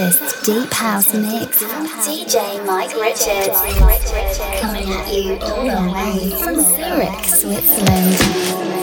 latest deep house mix DJ Mike Richards. Coming at you all the way from Zurich, Switzerland.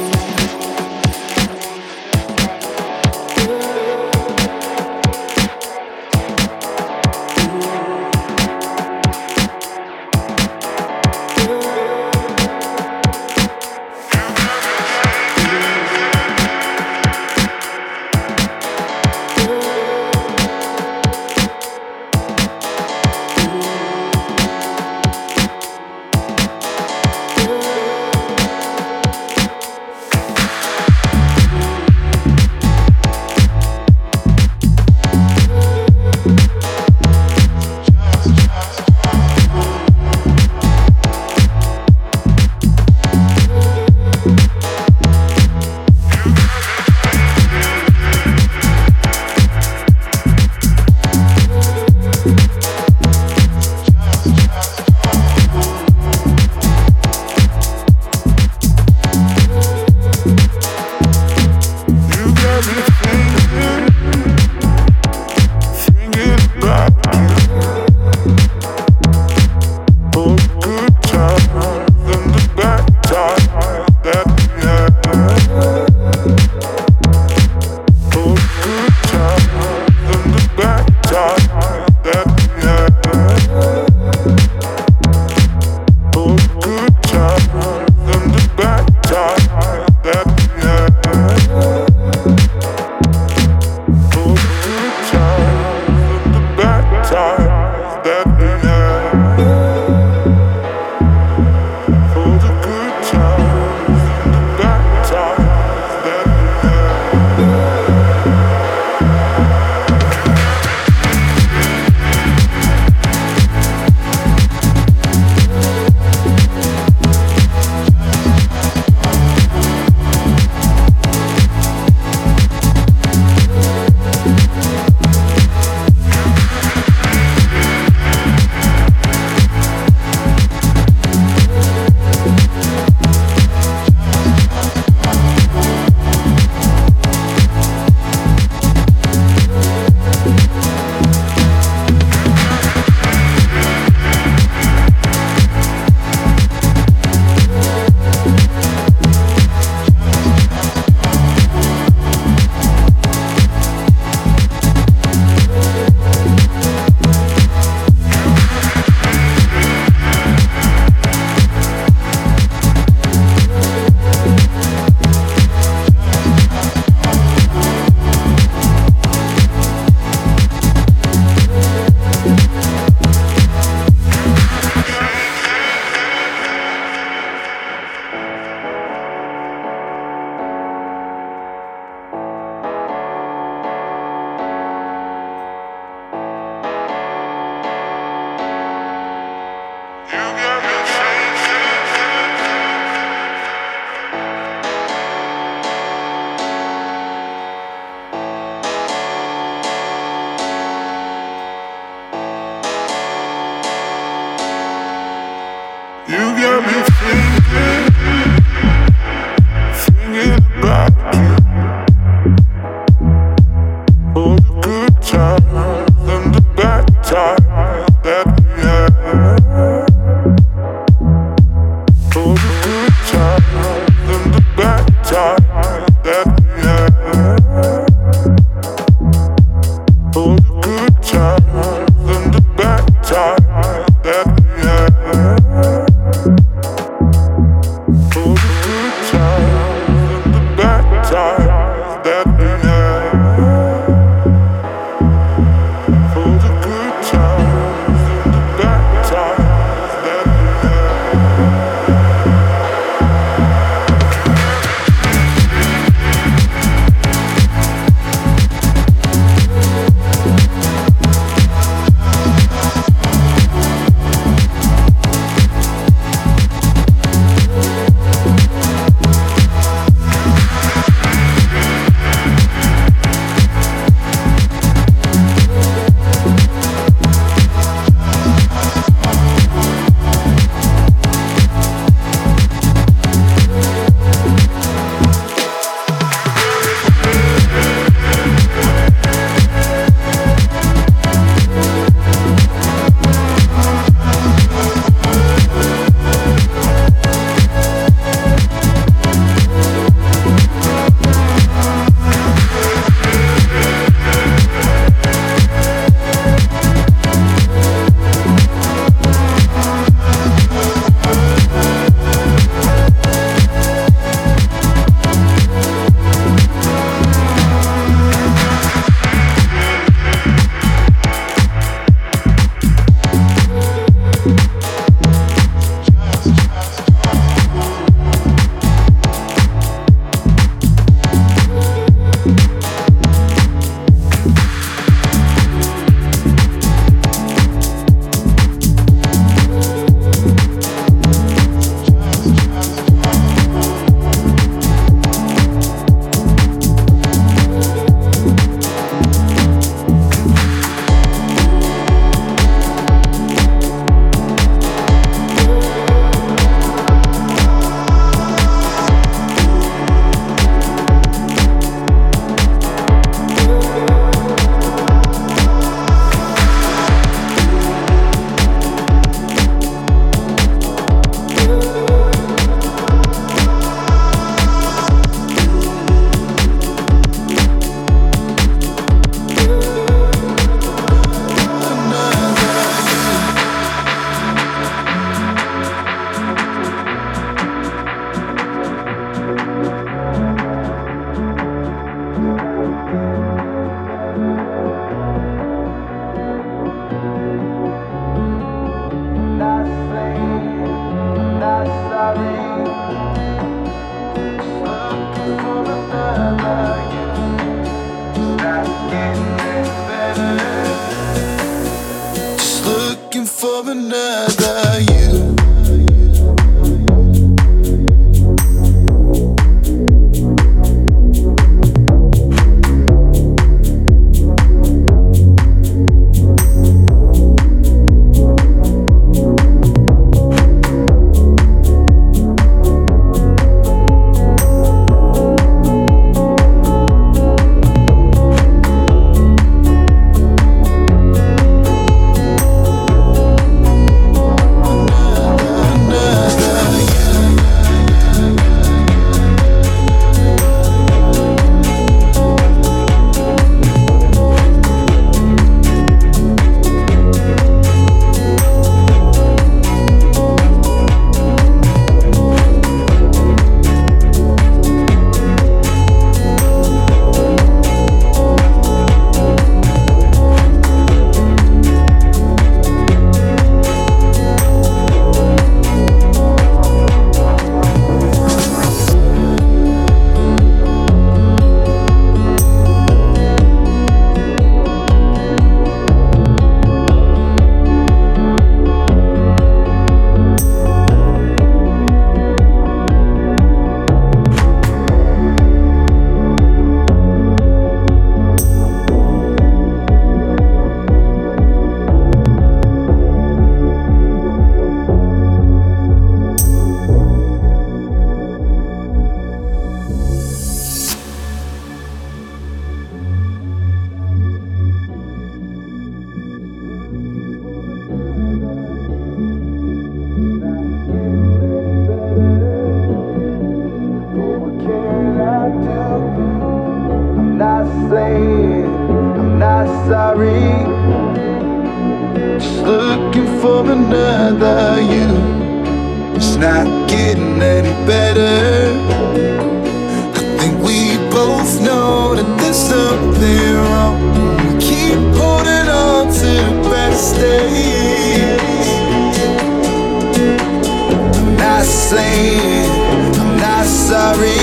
I'm not sorry.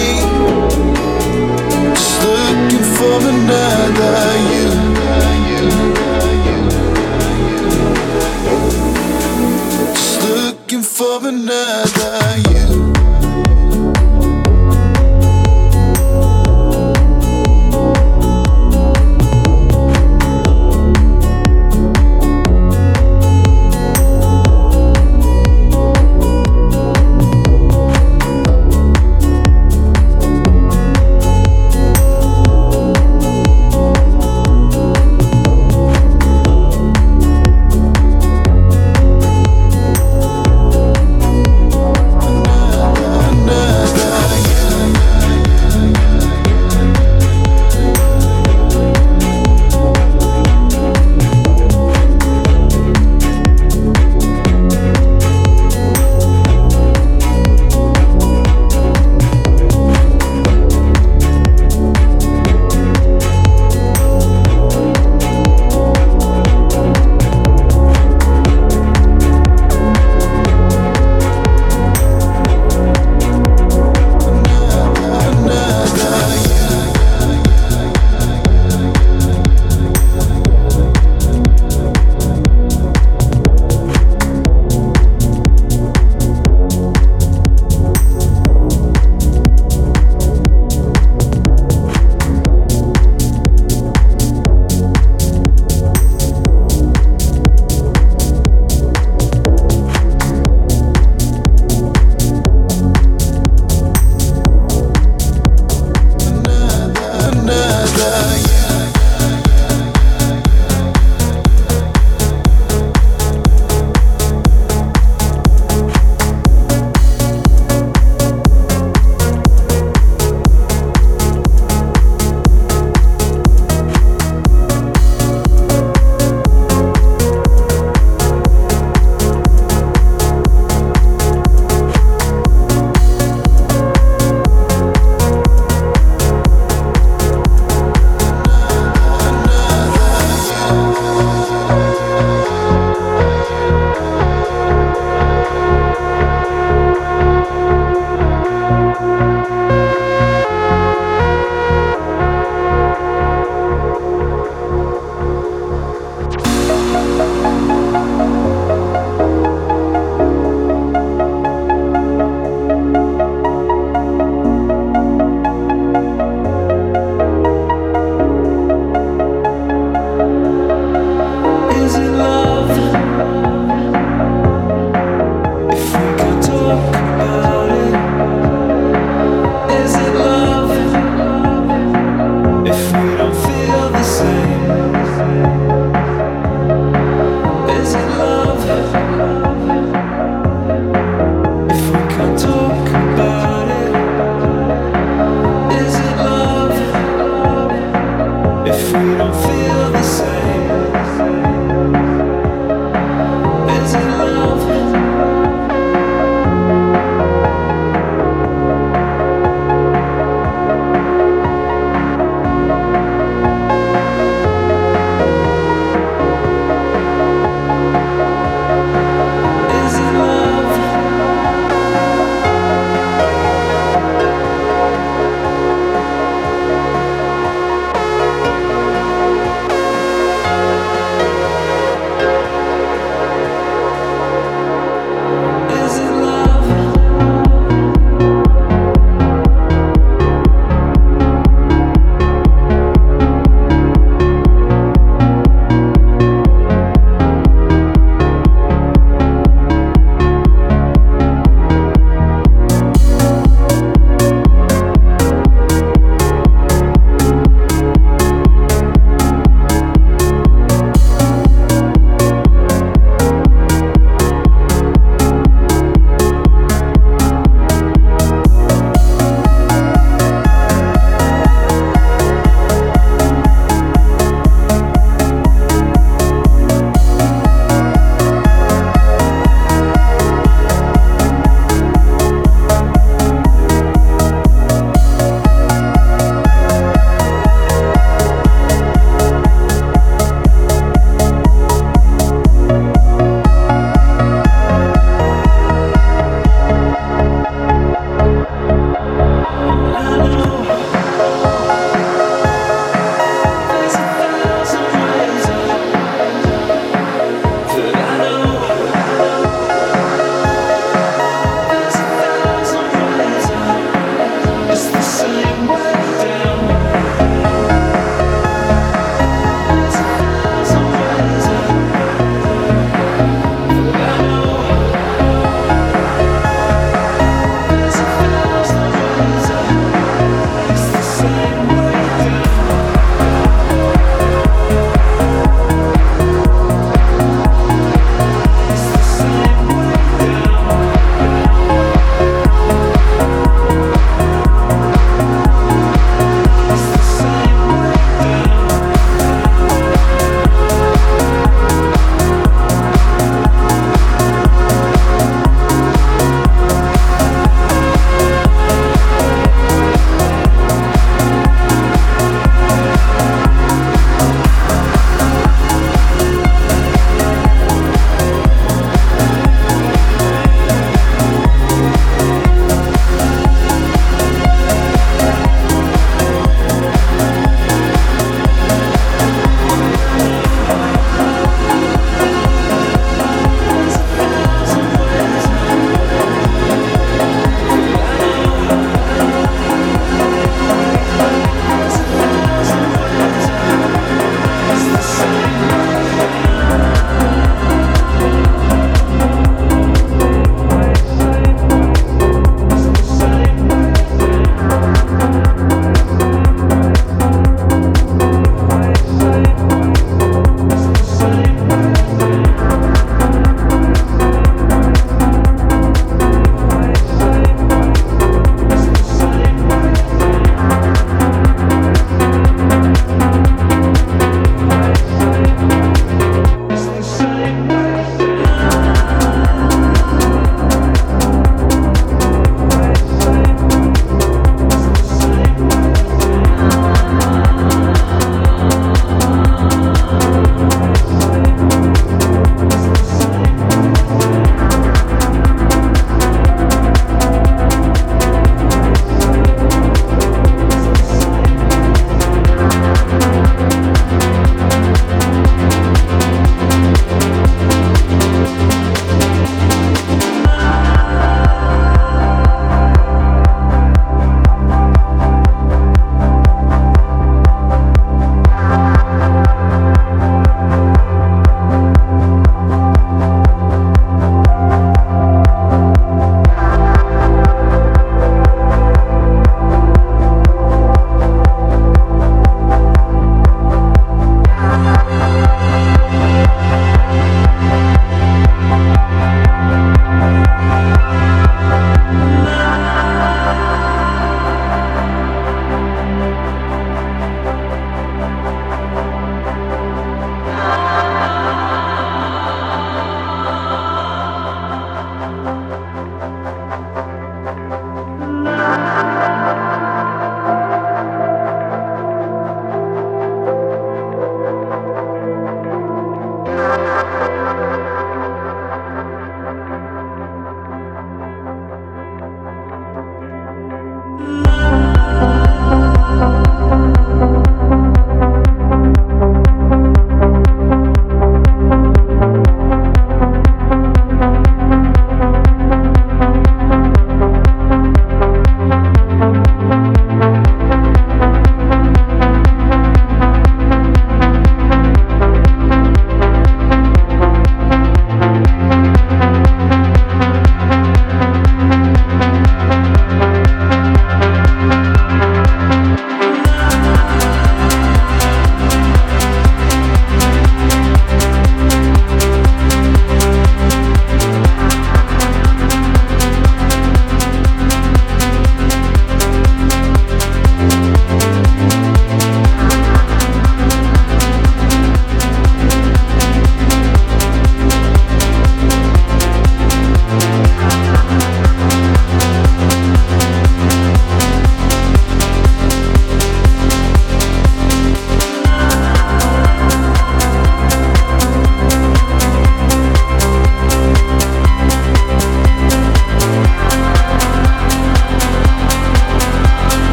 Just looking for another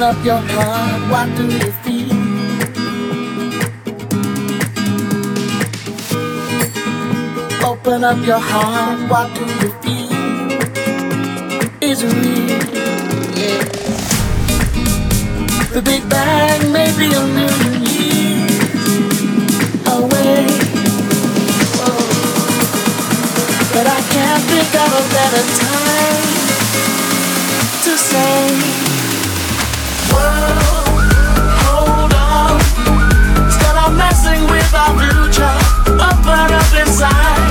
Open up your heart, what do you feel? Open up your heart, what do you feel? Is it real? The Big Bang may be a million years away. But I can't think of a better time to say inside.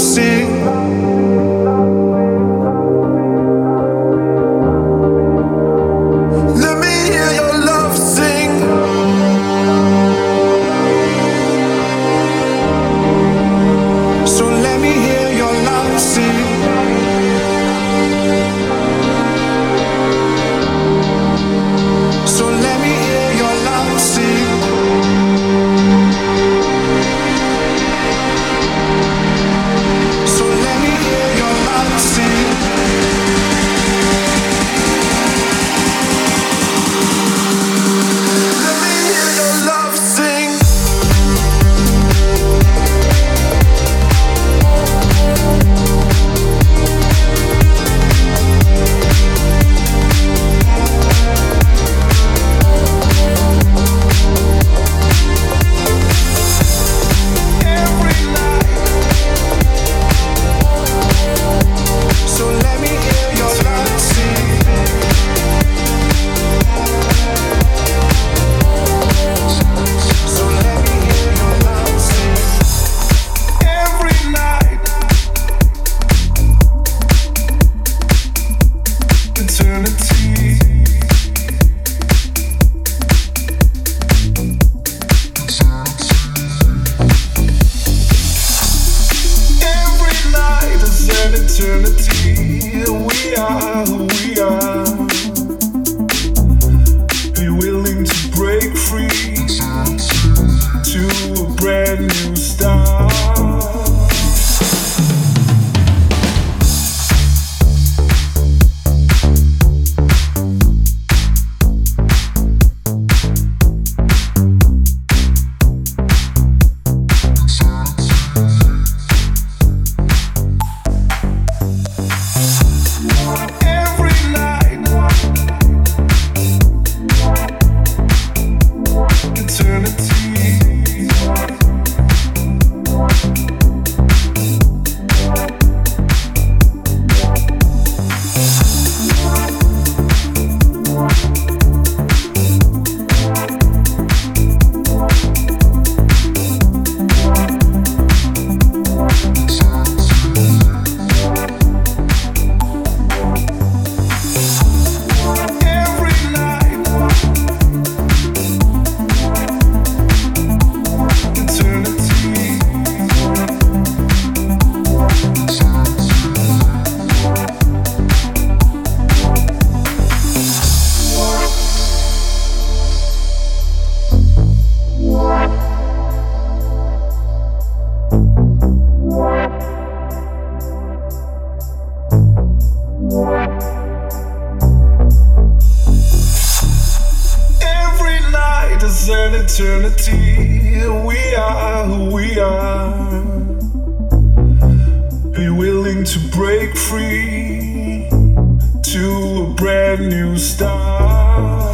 sei. eternity. We are who we are. Be willing to break free to a brand new start.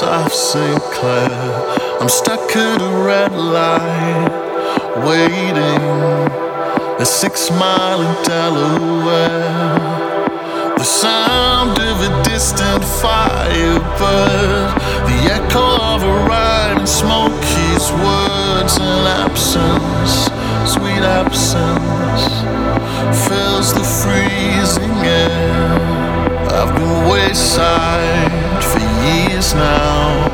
bones of Sinclair. I'm stuck at a red light, waiting. A six mile in Delaware. The sound of a distant firebird, the echo of a rhyme, and Smokey's words, and absence, sweet absence, fills the freezing air. I've been wayside now,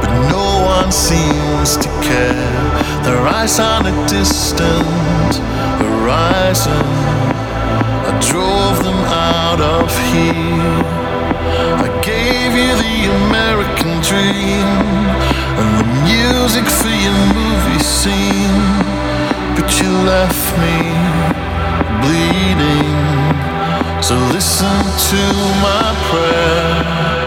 but no one seems to care. Their eyes on a distant horizon. I drove them out of here. I gave you the American dream and the music for your movie scene, but you left me bleeding. So listen to my prayer.